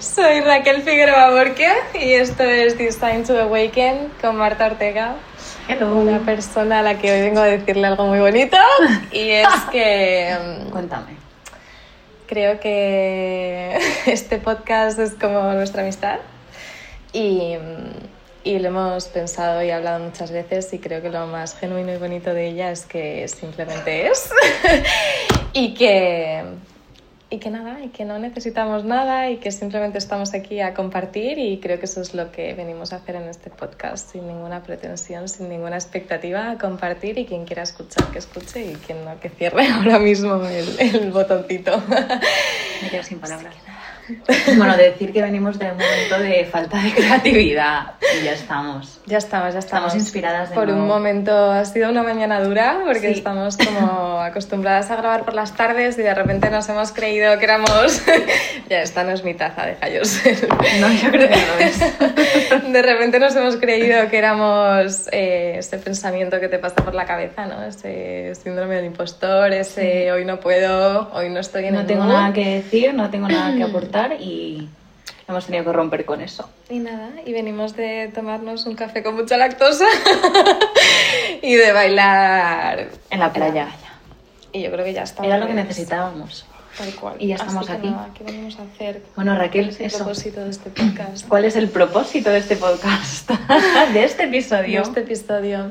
Soy Raquel Figueroa Borque y esto es This Time to Awaken con Marta Ortega. Hello. Una persona a la que hoy vengo a decirle algo muy bonito y es que Cuéntame. creo que este podcast es como nuestra amistad y, y lo hemos pensado y hablado muchas veces y creo que lo más genuino y bonito de ella es que simplemente es y que y que nada, y que no necesitamos nada y que simplemente estamos aquí a compartir y creo que eso es lo que venimos a hacer en este podcast, sin ninguna pretensión, sin ninguna expectativa, a compartir y quien quiera escuchar que escuche y quien no que cierre ahora mismo el, el botoncito. Me quedo sin palabras. Bueno, decir que venimos de un momento de falta de creatividad y ya estamos. Ya estamos, ya estamos. Estamos inspiradas de Por un momento ha sido una mañana dura porque Sí. estamos como acostumbradas a grabar por las tardes y de repente nos hemos creído que éramos... ya, esta no es mi taza, deja yo ser. No, yo creo que no es. De repente nos hemos creído que éramos eh, ese pensamiento que te pasa por la cabeza, ¿no? Ese síndrome del impostor, ese hoy no puedo, hoy no estoy en No el tengo mood". nada que decir, no tengo nada que aportar y hemos tenido que romper con eso. Y nada, y venimos de tomarnos un café con mucha lactosa y de bailar En la playa. Y yo creo que ya estamos. Era lo que necesitábamos. Tal cual. Y ya estamos Así aquí. nada, ¿Qué venimos a hacer? Bueno, Raquel, ¿Cuál es el eso. propósito de este podcast? ¿Cuál es el propósito de este podcast? de este de episodio. este episodio.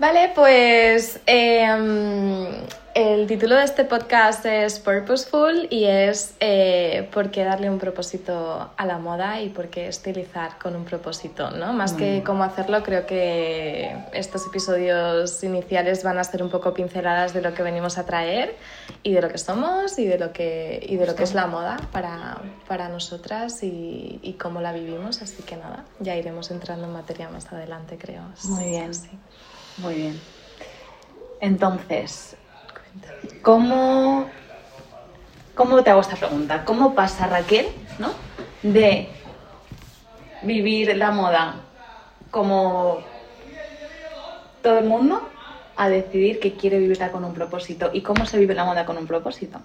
Vale, pues em, el título de este podcast es Purposeful y es eh, por qué darle un propósito a la moda y por qué estilizar con un propósito, ¿no? Más que cómo hacerlo, creo que estos episodios iniciales van a ser un poco pinceladas de lo que venimos a traer y de lo que somos y de lo que, y de lo que es la moda para, para nosotras y, y cómo la vivimos. Así que nada, ya iremos entrando en materia más adelante, creo. Muy bien. Sí. Muy bien. Entonces, ¿cómo, ¿cómo te hago esta pregunta? ¿Cómo pasa Raquel, ¿no? De vivir la moda como todo el mundo a decidir que quiere vivirla con un propósito. ¿Y cómo se vive la moda con un propósito?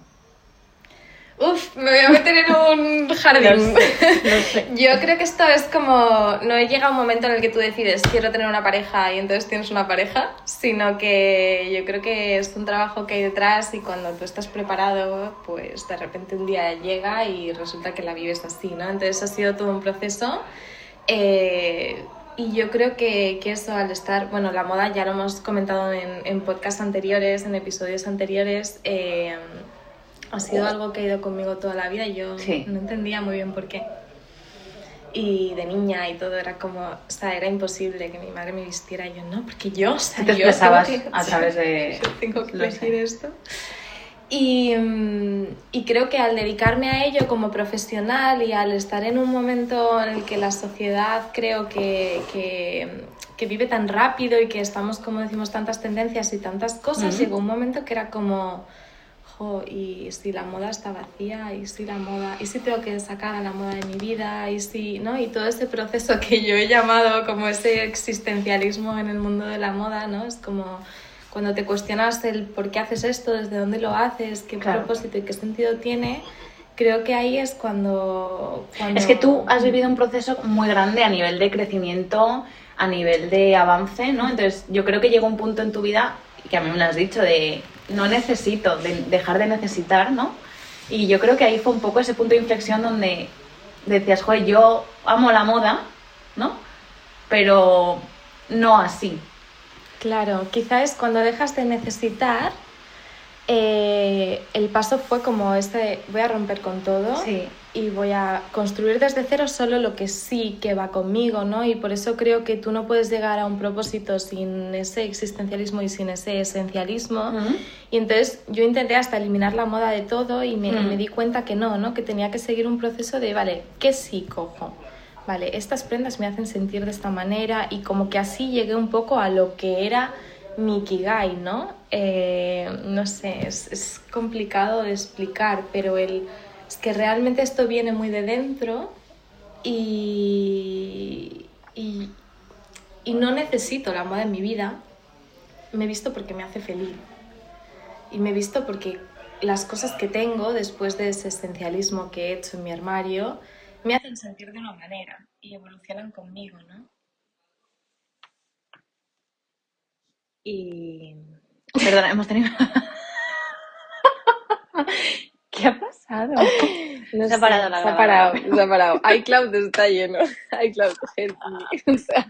Uf, me voy a meter en un jardín. Lo sé, lo sé. Yo creo que esto es como, no llega un momento en el que tú decides quiero tener una pareja y entonces tienes una pareja, sino que yo creo que es un trabajo que hay detrás y cuando tú estás preparado, pues de repente un día llega y resulta que la vives así, ¿no? Entonces ha sido todo un proceso. eh, y yo creo que, que eso al estar, bueno, la moda ya lo hemos comentado en, en podcasts anteriores, en episodios anteriores, eh, ha sido algo que ha ido conmigo toda la vida y yo Sí. no entendía muy bien por qué. Y de niña y todo era como, o sea, era imposible que mi madre me vistiera y yo no, porque yo, o sea, te yo tengo que- a través de... yo tengo que elegir sé. esto. Y, mm, y creo que al dedicarme a ello como profesional y al estar en un momento en el que la sociedad creo que, que, que vive tan rápido y que estamos, como decimos, tantas tendencias y tantas cosas, Ujú. llegó un momento que era como, jo, y si la moda está vacía, y si la moda, y si tengo que sacar a la moda de mi vida, y si, ¿no? Y todo ese proceso que yo he llamado como ese existencialismo en el mundo de la moda, ¿no? Es como cuando te cuestionas el por qué haces esto, desde dónde lo haces, qué Claro. propósito y qué sentido tiene, creo que ahí es cuando... cuando- Es que tú has vivido un proceso muy grande a nivel de crecimiento, a nivel de avance, ¿no? Entonces yo creo que llegó un punto en tu vida, que a mí me lo has dicho, de no necesito, de dejar de necesitar, ¿no? Y yo creo que ahí fue un poco ese punto de inflexión donde decías, joder, yo amo la moda, ¿no? Pero no así. Claro, quizá es cuando dejas de necesitar, eh, el paso fue como este, voy a romper con todo Sí. y voy a construir desde cero solo lo que sí que va conmigo, ¿no? Y por eso creo que tú no puedes llegar a un propósito sin ese existencialismo y sin ese esencialismo. Y entonces yo intenté hasta eliminar la moda de todo y me, me di cuenta que no, ¿no? Que tenía que seguir un proceso de, vale, ¿qué sí cojo? Vale, estas prendas me hacen sentir de esta manera y como que así llegué un poco a lo que era mi Kigai, ¿no? Eh, no sé, es, complicado de explicar, pero el, es que realmente esto viene muy de dentro y, y, y no necesito la moda en mi vida, me he visto porque me hace feliz. Y me he visto porque las cosas que tengo después de ese esencialismo que he hecho en mi armario me hacen sentir de una manera y evolucionan conmigo, ¿no? Y... Perdona, hemos tenido... ¿Qué ha pasado? No Se ha parado la se ha parado, se ha parado. iCloud está lleno. iCloud, me. O sea,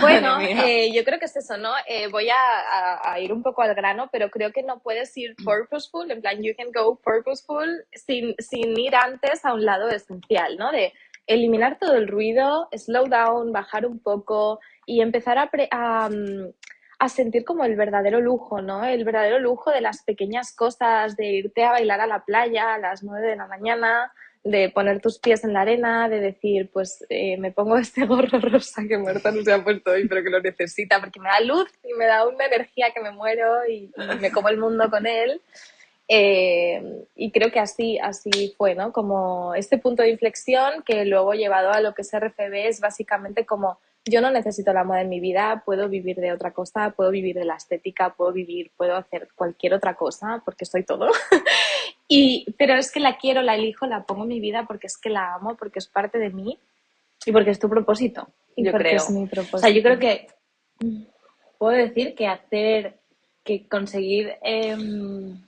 bueno, eh, yo creo que es eso, ¿no? Eh, voy a, a- a ir un poco al grano, pero creo que no puedes ir purposeful, en plan, you can go purposeful sin, sin ir antes a un lado esencial, ¿no? De eliminar todo el ruido, slow down, bajar un poco y empezar a, pre- a, mm, a sentir como el verdadero lujo, ¿no? El verdadero lujo de las pequeñas cosas, de irte a bailar a la playa a las 9 de la mañana, de poner tus pies en la arena, de decir, pues eh, me pongo este gorro rosa que Marta no se ha puesto hoy, pero que lo necesita, porque me da luz y me da una energía que me muero y, y me como el mundo con él. Eh, y creo que así, así fue, ¿no? Como este punto de inflexión que luego llevado a lo que es RFB es básicamente como yo no necesito la moda en mi vida, puedo vivir de otra cosa, puedo vivir de la estética, puedo vivir, puedo hacer cualquier otra cosa porque soy todo. y, pero es que la quiero, la elijo, la pongo en mi vida porque es que la amo, porque es parte de mí Y porque es tu propósito, y yo porque creo. es mi propósito. O sea, yo creo que puedo decir que hacer, que conseguir, em,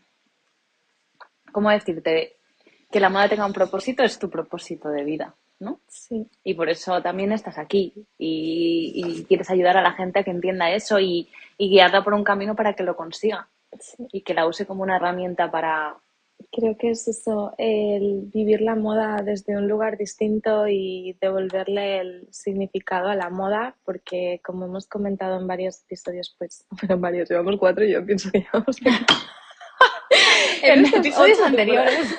¿cómo decirte? Que la moda tenga un propósito es tu propósito de vida, ¿no? Sí. Y por eso también estás aquí y, y quieres ayudar a la gente a que entienda eso y, y guiarla por un camino para que lo consiga sí. y que la use como una herramienta para... Creo que es eso, el vivir la moda desde un lugar distinto y devolverle el significado a la moda, porque como hemos comentado en varios episodios, pues, bueno, en varios, llevamos cuatro y yo pienso que llevamos En estos episodios anteriores.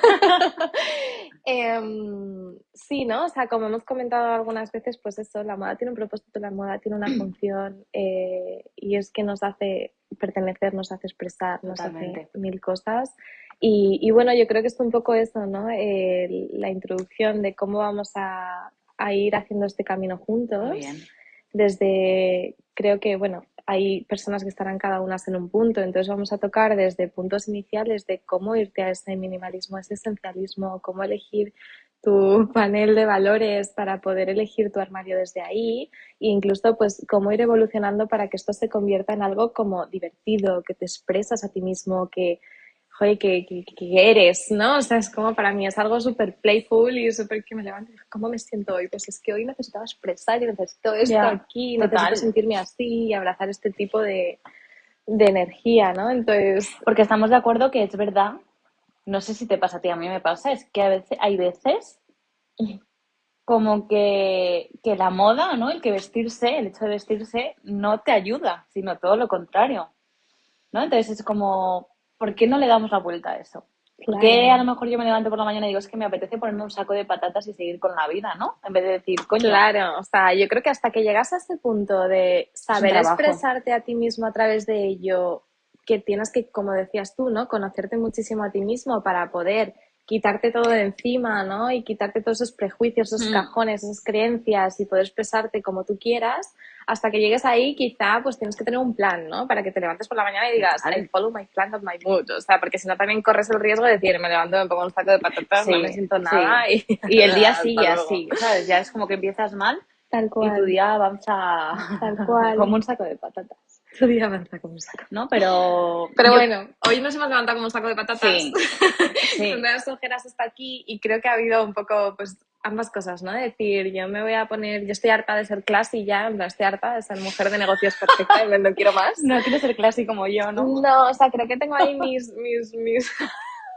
Em, sí, ¿no? O sea, como hemos comentado algunas veces, pues eso, la moda tiene un propósito, la moda tiene una función eh, y es que nos hace pertenecer, nos hace expresar, nos Totalmente. hace mil cosas. Y, y bueno, yo creo que es un poco eso, ¿no? El- la introducción de cómo vamos a, a ir haciendo este camino juntos Muy bien. Desde, creo que, bueno, hay personas que estarán cada una en un punto, entonces vamos a tocar desde puntos iniciales de cómo irte a ese minimalismo, ese esencialismo, cómo elegir tu panel de valores para poder elegir tu armario desde ahí e incluso pues cómo ir evolucionando para que esto se convierta en algo como divertido, que te expresas a ti mismo, que, joder, que, que, que eres, ¿no? O sea, es como para mí es algo súper playful y súper que me levanto ¿cómo me siento hoy? Pues es que hoy necesitaba expresar y necesito esto aquí, total. necesito sentirme así y abrazar este tipo de, de energía, ¿no? Entonces, Porque estamos de acuerdo que es verdad, no sé si te pasa a ti, a mí me pasa, es que a veces hay veces como que, que la moda, ¿no? El que vestirse, el hecho de vestirse, no te ayuda, sino todo lo contrario. ¿No? Entonces es como, ¿por qué no le damos la vuelta a eso? ¿Por qué Claro. a lo mejor yo me levanto por la mañana y digo, es que me apetece ponerme un saco de patatas y seguir con la vida, ¿no? En vez de decir, coño, Claro, o sea, yo creo que hasta que llegas a este punto de saber expresarte a ti mismo a través de ello, que tienes que, como decías tú, ¿no? Conocerte muchísimo a ti mismo para poder quitarte todo de encima, ¿no? Y quitarte todos esos prejuicios, esos Mm. cajones, esas creencias y poder expresarte como tú quieras. Hasta que llegues ahí, quizá, pues tienes que tener un plan, ¿no? Para que te levantes por la mañana y digas. I follow my plan of my mood. O sea, porque si no también corres el riesgo de decir, me levanto, me pongo un saco de patatas, no Sí, me siento sí. nada y... y el día sigue así, ¿sabes? Ya es como que empiezas mal Tal y cual. tu día avanza Tal cual. como un saco de patatas, Tu día avanza como un saco. ¿no? Pero, Pero yo- bueno, hoy nos hemos levantado como un saco de patatas. Sí, sí. Con las ojeras hasta aquí y creo que ha habido un poco, pues, ambas cosas, ¿no? decir, yo me voy a poner, yo estoy harta de ser classy ya, estoy harta de ser mujer de negocios perfecta, en plan, no quiero más. no quiero ser clásico como yo, ¿no? No, o sea, creo que tengo ahí mis, mis, mis...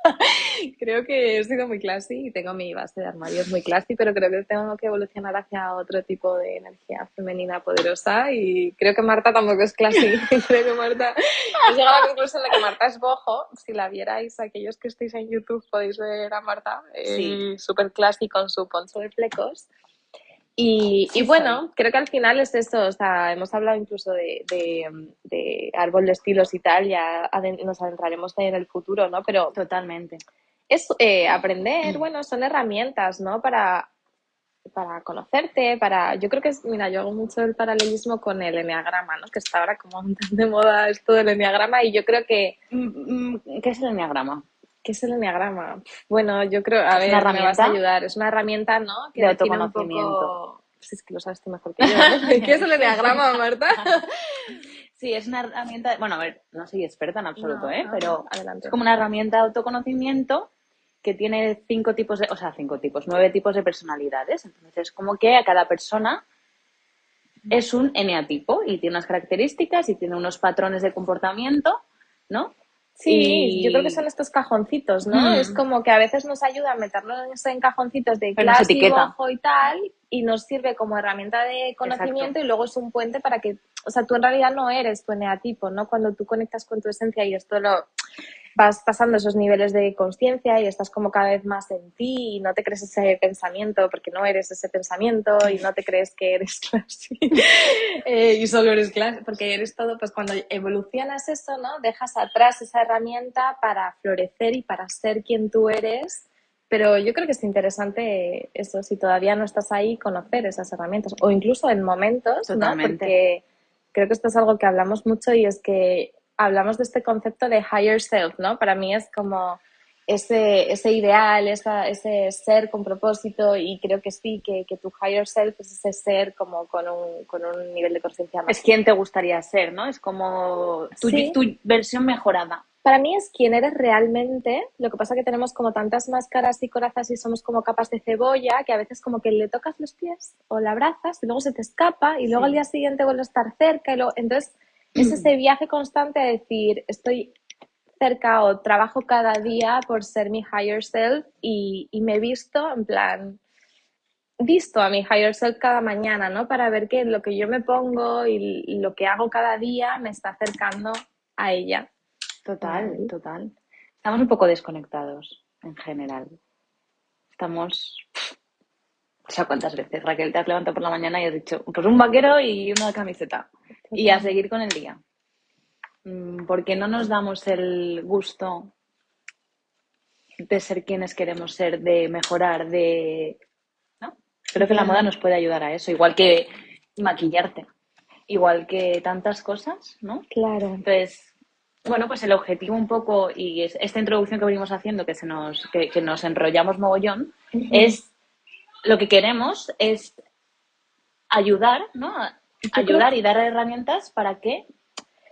creo que he sido muy classy y tengo mi base de armarios muy classy, pero creo que tengo que evolucionar hacia otro tipo de energía femenina poderosa y creo que Marta tampoco es classy. creo que Marta... He llegado a la conclusión de que Marta es bojo. Si la vierais, aquellos que estéis en YouTube podéis ver a Marta, eh, Sí. súper classy con su poncho de flecos. Y, y bueno, creo que al final es eso, o sea, hemos hablado incluso de, de, de árbol de estilos y tal, ya nos adentraremos en el futuro, ¿no? Pero Totalmente. es eh, aprender, Mm. bueno, son herramientas, ¿no? Para para conocerte, para... Yo creo que es, mira, yo hago mucho el paralelismo con el enneagrama, ¿no? Que está ahora como de moda esto del enneagrama y yo creo que... Mm, mm, ¿Qué es el enneagrama? ¿Qué es el enneagrama? Bueno, yo creo, a ver, me vas a ayudar. Es una herramienta, ¿no? Que de autoconocimiento. Poco... Pues es que lo sabes tú mejor que yo. ¿Qué es el enneagrama, Marta? Sí, es una herramienta, bueno, a ver, no soy experta en absoluto, ¿eh? pero es como una herramienta de autoconocimiento que tiene cinco tipos de, o sea, cinco tipos, nueve tipos de personalidades. Entonces, como que a cada persona es un eneatipo y tiene unas características y tiene unos patrones de comportamiento, ¿no? Sí, yo creo que son estos cajoncitos, ¿no? Mm. Es como que a veces nos ayuda a meternos en cajoncitos de clase y y tal, y nos sirve como herramienta de conocimiento y luego es un puente para que, o sea, tú en realidad no eres tu eneatipo, ¿no? Cuando tú conectas con tu esencia y esto lo vas pasando esos niveles de conciencia y estás como cada vez más en ti y no te crees ese pensamiento porque no eres ese pensamiento y no te crees que eres clase eh, y solo eres clase porque eres todo, pues cuando evolucionas eso, ¿no? Dejas atrás esa herramienta para florecer y para ser quien tú eres. Pero yo creo que es interesante eso, si todavía no estás ahí, conocer esas herramientas o incluso en momentos, ¿no? Porque creo que esto es algo que hablamos mucho y es que hablamos de este concepto de higher self, ¿no? Para mí es como ese, ese ideal, ese ser con propósito y creo que sí, que, que, tu higher self es ese ser como con un, con un nivel de conciencia más. Es quien te gustaría ser, ¿no? Es como tu, tu versión mejorada. Para mí es quien eres realmente, lo que pasa que tenemos como tantas máscaras y corazas y somos como capas de cebolla que a veces como que le tocas los pies o la abrazas y luego se te escapa y luego al día siguiente vuelve a estar cerca y luego, entonces es ese viaje constante de decir, estoy cerca o trabajo cada día por ser mi higher self y, me he visto en plan, visto a mi higher self cada mañana, ¿no? Para ver que lo que yo me pongo y, lo que hago cada día me está acercando a ella. Total, total. Estamos un poco desconectados en general. Estamos... O sea, ¿cuántas veces, Raquel, te has levantado por la mañana y has dicho, pues un vaquero y una camiseta? Y a seguir con el día. Mm, porque no nos damos el gusto de ser quienes queremos ser, de mejorar, de... ¿no? Creo que la moda nos puede ayudar a eso, igual que maquillarte, igual que tantas cosas, ¿no? Claro. Entonces, bueno, pues el objetivo un poco, y esta introducción que venimos haciendo, que, se nos, que, nos enrollamos mogollón, es lo que queremos es ayudar, ¿no? Ayudar y dar herramientas para que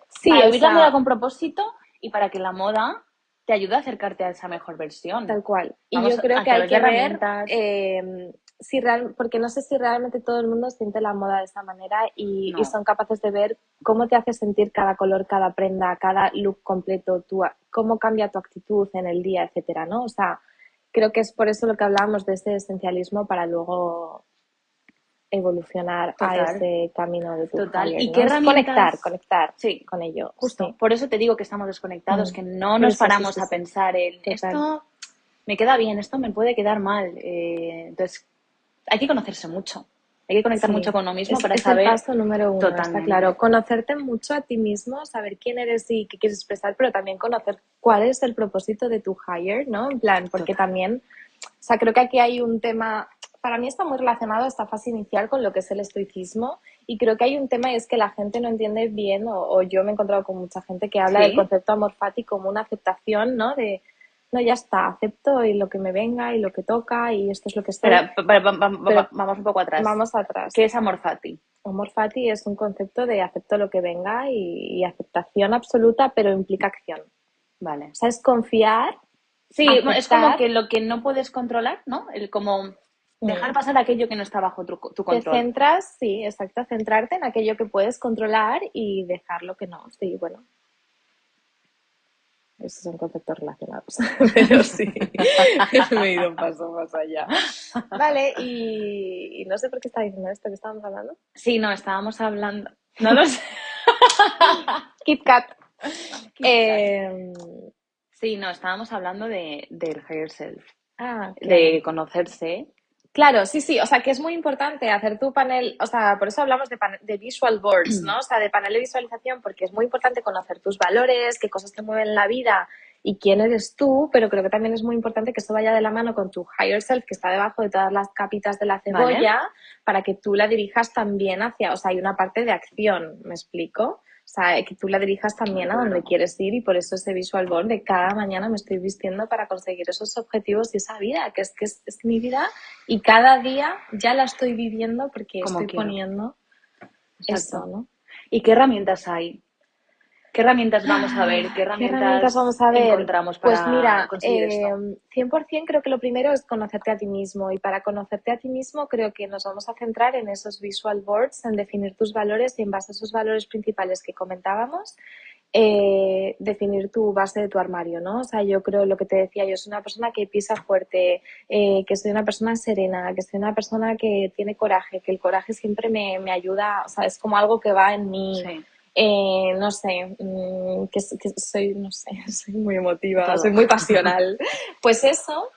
sí, para vivir la moda con propósito y para que la moda te ayude a acercarte a esa mejor versión. Tal cual. Y yo creo que hay que ver eh, si real, porque no sé si realmente todo el mundo siente la moda de esa manera y, son capaces de ver cómo te hace sentir cada color, cada prenda, cada look completo, tu, cómo cambia tu actitud en el día, etcétera, ¿no? O sea, creo que es por eso lo que hablábamos de ese esencialismo para luego evolucionar a ese camino de tu Total. ¿Y qué Conectar, conectar sí. con ello. Justo. Por eso te digo que estamos desconectados, mm. que no nos paramos a pensar en esto me queda bien, esto me puede quedar mal. Eh, entonces, hay que conocerse mucho. Hay que conectar mucho con uno mismo para saber. Es el paso número uno, está claro. Conocerte mucho a ti mismo, saber quién eres y qué quieres expresar, pero también conocer cuál es el propósito de tu hire, ¿no? En plan, porque también, o sea, creo que aquí hay un tema para mí está muy relacionado esta fase inicial con lo que es el estoicismo y creo que hay un tema y es que la gente no entiende bien o, yo me he encontrado con mucha gente que habla del concepto amor fati como una aceptación, ¿no? De, no, ya está, acepto y lo que me venga y lo que toca y esto es lo que está. vamos un poco atrás. Vamos atrás. ¿Qué es amor fati? Amor fati es un concepto de acepto lo que venga y, aceptación absoluta, pero implica acción. Vale. O sea, es confiar. Sí, es como que lo que no puedes controlar, ¿no? El como Dejar pasar aquello que no está bajo tu, control. Te centras, sí, exacto, centrarte en aquello que puedes controlar y dejar lo que no. Sí, bueno. Esos son conceptos relacionados, pero sí, me he ido un paso más allá. Vale, y, no sé por qué está diciendo esto que estábamos hablando. Sí, no, estábamos hablando. No lo sé. Kit Kat. Em, sí, no, estábamos hablando de, del higher self. Ah, de conocerse Claro, sí, sí, o sea que es muy importante hacer tu panel, o sea, por eso hablamos de, de visual boards, ¿no? O sea, de panel de visualización, porque es muy importante conocer tus valores, qué cosas te mueven la vida y quién eres tú, pero creo que también es muy importante que eso vaya de la mano con tu higher self, que está debajo de todas las capitas de la cebolla, para que tú la dirijas también hacia, o sea, hay una parte de acción, ¿me explico? O sea, que tú la dirijas también a donde quieres ir y por eso ese visual board de cada mañana me estoy vistiendo para conseguir esos objetivos y esa vida, que es que es, mi vida y cada día ya la estoy viviendo porque estoy poniendo eso, ¿no? ¿Y qué herramientas hay? ¿Qué herramientas vamos a ver? ¿Qué herramientas, vamos a ver? encontramos para Pues mira, eh, 100% creo que lo primero es conocerte a ti mismo y para conocerte a ti mismo creo que nos vamos a centrar en esos visual boards, en definir tus valores y en base a esos valores principales que comentábamos, eh, definir tu base de tu armario, ¿no? O sea, yo creo lo que te decía, yo soy una persona que pisa fuerte, eh, que soy una persona serena, que soy una persona que tiene coraje, que el coraje siempre me, me ayuda, o sea, es como algo que va en mí. Eh, no sé, mm, que, soy, no sé, soy muy emotiva, soy muy pasional. pues eso,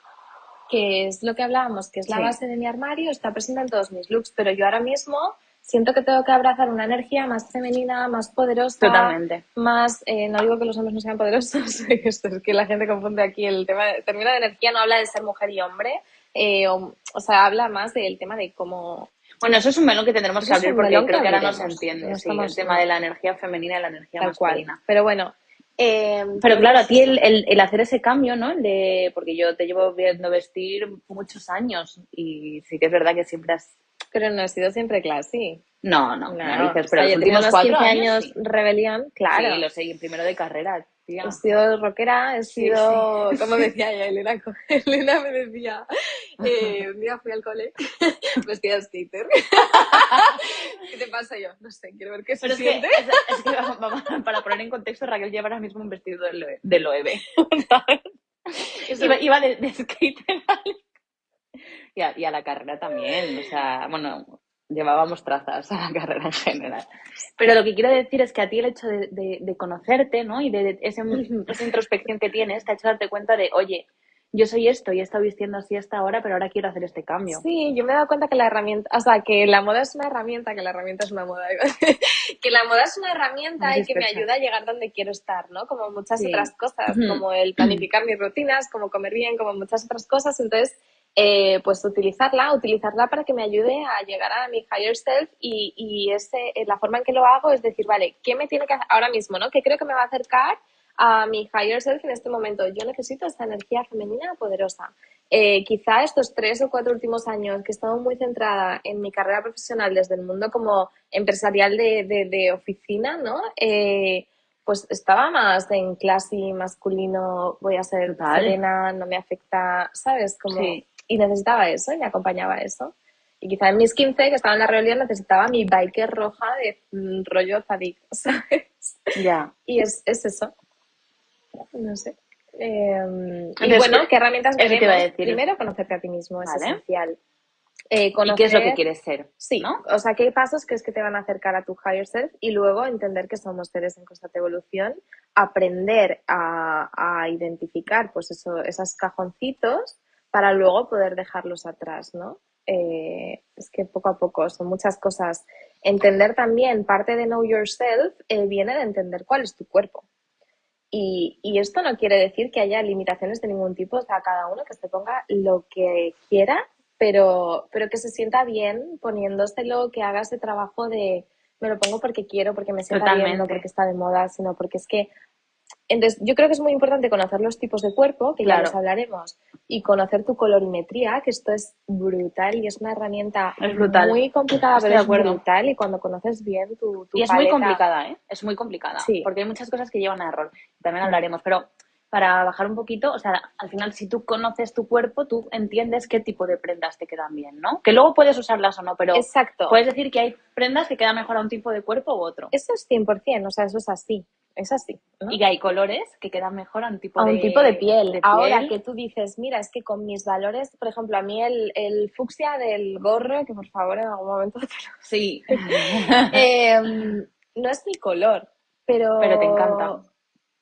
que es lo que hablábamos, que es la base de mi armario, está presente en todos mis looks, pero yo ahora mismo siento que tengo que abrazar una energía más femenina, más poderosa. Totalmente. Más, eh, no digo que los hombres no sean poderosos, esto es que la gente confunde aquí el tema, el término de energía no habla de ser mujer y hombre, eh, o, o, sea, habla más del tema de cómo bueno, eso es un melón que tendremos que abrir porque creo que, ahora no se entiende. sí, el tema de la energía femenina y la energía masculina. Pero bueno. Eh, pero claro, a ti el, el, hacer ese cambio, ¿no? de, porque yo te llevo viendo vestir muchos años y sí que es verdad que siempre has... Pero no he sido siempre classy. No, no, no, dices, pero los últimos cuatro años, rebelión, claro. Sí, lo sé, primero de carrera, He sido rockera, he sido, como decía ella, Elena, Elena me decía, eh, un día fui al cole vestida de skater. ¿Qué te pasa yo? No sé, quiero ver qué se siente. Es, que, para poner en contexto, Raquel lleva ahora mismo un vestido de, Loewe. iba, iba de, skater y a, y a la carrera también, o sea, bueno, llevábamos trazas a la carrera en general. Pero lo que quiero decir es que a ti el hecho de, conocerte, ¿no? Y de esa introspección que tienes, te ha hecho darte cuenta de, oye, yo soy esto y he estado vistiendo así hasta ahora, pero ahora quiero hacer este cambio. Sí, yo me he dado cuenta que la herramienta, o sea, que la moda es una herramienta, que la herramienta es una moda, que la moda es una herramienta y que me ayuda a llegar donde quiero estar, ¿no? Como muchas otras cosas, como el planificar mis rutinas, como comer bien, como muchas otras cosas. Entonces, eh, pues utilizarla, utilizarla para que me ayude a llegar a mi higher self y, y ese, eh, la forma en que lo hago es decir, vale, ¿qué me tiene que hacer ahora mismo, no? ¿Qué creo que me va a acercar a mi higher self en este momento? Yo necesito esta energía femenina poderosa. Eh, quizá estos tres o cuatro últimos años que he estado muy centrada en mi carrera profesional desde el mundo como empresarial de, de, oficina, ¿no? pues estaba más en clase masculino, voy a ser serena, no me afecta, ¿sabes? Como y necesitaba eso y me acompañaba eso. Y quizá en mis 15, que estaba en la rebelión, necesitaba mi biker roja de mm, rollo zadik, ¿sabes? Ya. Y es, es, eso. No sé. Em, y bueno, ¿qué herramientas veremos? Primero, conocerte a ti mismo, es esencial. Eh, ¿Y qué es lo que quieres ser? Sí, ¿no? o sea, qué pasos crees que te van a acercar a tu higher self y luego entender que somos seres en constante evolución, aprender a, a identificar pues eso, esos cajoncitos para luego poder dejarlos atrás, ¿no? Eh, es que poco a poco son muchas cosas. Entender también, parte de Know Yourself eh, viene de entender cuál es tu cuerpo. Y, y, esto no quiere decir que haya limitaciones de ningún tipo, o sea, cada uno que se ponga lo que quiera, pero, pero que se sienta bien poniéndoselo, que haga ese trabajo de me lo pongo porque quiero, porque me sienta bien, no porque está de moda, sino porque es que entonces, yo creo que es muy importante conocer los tipos de cuerpo, que ya los hablaremos, y conocer tu colorimetría, que esto es brutal y es una herramienta muy complicada, pero es brutal. Y cuando conoces bien tu, tu Y es muy complicada, ¿eh? Es muy complicada. Sí. Porque hay muchas cosas que llevan a error. También hablaremos, pero para bajar un poquito, o sea, al final si tú conoces tu cuerpo, tú entiendes qué tipo de prendas te quedan bien, ¿no? Que luego puedes usarlas o no, pero Exacto. puedes decir que hay prendas que quedan mejor a un tipo de cuerpo u otro. Eso es 100%, o sea, eso es así es así. Y que hay colores que quedan mejor a un tipo, de, un tipo de, piel. Ahora que tú dices, mira, es que con mis valores, por ejemplo, a mí el, el fucsia del gorro, que por favor en algún momento te lo... Sí. Em, no es mi color, pero... Pero te encanta.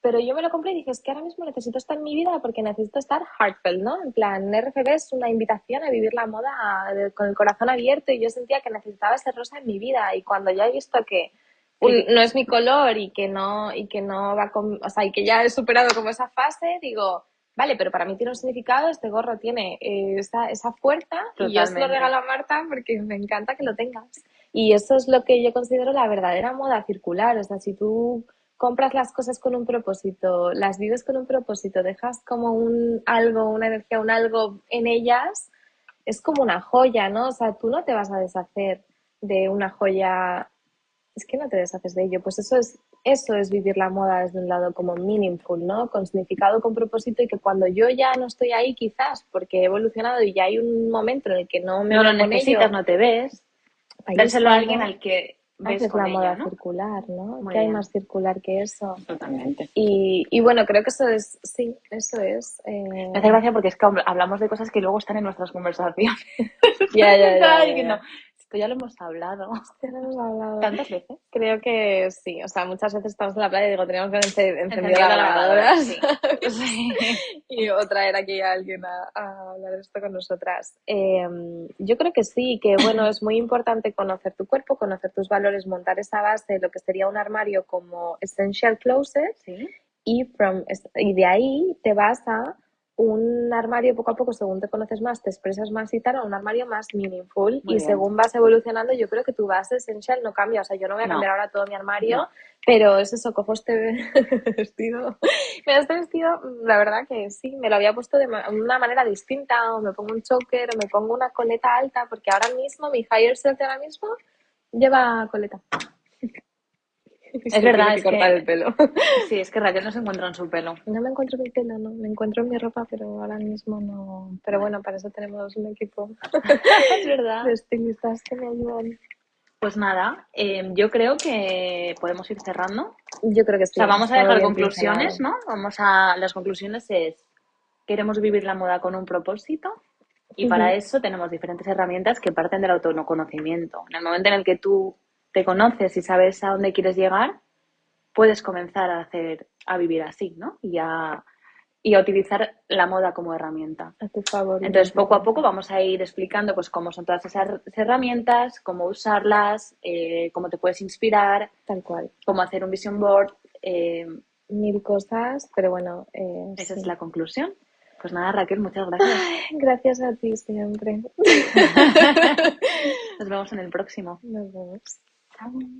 Pero yo me lo compré y dije, es que ahora mismo necesito estar en mi vida porque necesito estar heartfelt, ¿no? En plan, RFB es una invitación a vivir la moda con el corazón abierto y yo sentía que necesitaba ese rosa en mi vida y cuando ya he visto que un- no es mi color y que no, y que no va con, o sea, y que ya he superado como esa fase, digo, vale, pero para mí tiene un significado, este gorro tiene eh, esa, esa fuerza y yo se lo regalo a Marta porque me encanta que lo tengas. Y eso es lo que yo considero la verdadera moda circular, o sea, si tú compras las cosas con un propósito, las vives con un propósito, dejas como un algo, una energía, un algo en ellas, es como una joya, ¿no? O sea, tú no te vas a deshacer de una joya, es que no te deshaces de ello. Pues eso es, eso es vivir la moda desde un lado como meaningful, ¿no? Con significado, con propósito y que cuando yo ya no estoy ahí quizás porque he evolucionado y ya hay un momento en el que no me No lo necesitas, ello, no te ves. Dárselo es a alguien al que ves haces con la ella, moda ¿no? circular, ¿no? Muy ¿Qué hay bien. más circular que eso? Totalmente. Y, y bueno, creo que eso es, sí, eso es. eh, Me hace gracia porque es que hablamos de cosas que luego están en nuestras conversaciones. Ya, ya, ya, ya, ya. Esto ya lo hemos hablado. Ya lo hemos hablado. ¿Tantas veces? Creo que sí, o sea, muchas veces estamos en la playa y digo, tenemos que encender Encendida la lavadora, sí. y o traer aquí a alguien a, a hablar de esto con nosotras. Eh, yo creo que sí, que bueno, es muy importante conocer tu cuerpo, conocer tus valores, montar esa base de lo que sería un armario como Essential Closet Sí. y, from, y de ahí te vas a un armario poco a poco, según te conoces más, te expresas más y tal, a un armario más meaningful. Muy y bien. según vas evolucionando, yo creo que tu base essential no cambia. O sea, yo no voy a No. cambiar ahora todo mi armario, No. pero es eso, cojo este vestido. Este vestido, la verdad que sí, me lo había puesto de una manera distinta, o me pongo un choker, o me pongo una coleta alta, porque ahora mismo, mi higher self de ahora mismo, lleva coleta. Es verdad, es cortar que- el pelo. Sí, es que Raquel no se encuentra en su pelo. No me encuentro mi pelo, no. Me encuentro en mi ropa, pero ahora mismo no. Pero bueno, para eso tenemos un equipo es verdad. de estilistas que me ayudan. Pues nada, eh, yo creo que podemos ir cerrando. Yo creo que sí. o sea, vamos a dejar conclusiones. ¿no? Vamos a. Las conclusiones es. Queremos vivir la moda con un propósito. Y para eso tenemos diferentes herramientas que parten del autoconocimiento. En el momento en el que tú te conoces y sabes a dónde quieres llegar, puedes comenzar a hacer, a vivir así, ¿no? Y a, y a utilizar la moda como herramienta. A tu favor. Entonces, poco a poco vamos a ir explicando pues cómo son todas esas herramientas, cómo usarlas, eh, cómo te puedes inspirar, Tal cual. cómo hacer un vision board. eh, Mil cosas, pero bueno. eh, esa sí. es la conclusión. Pues nada, Raquel, muchas gracias. Gracias a ti siempre. Nos vemos en el próximo. Nos vemos. 他们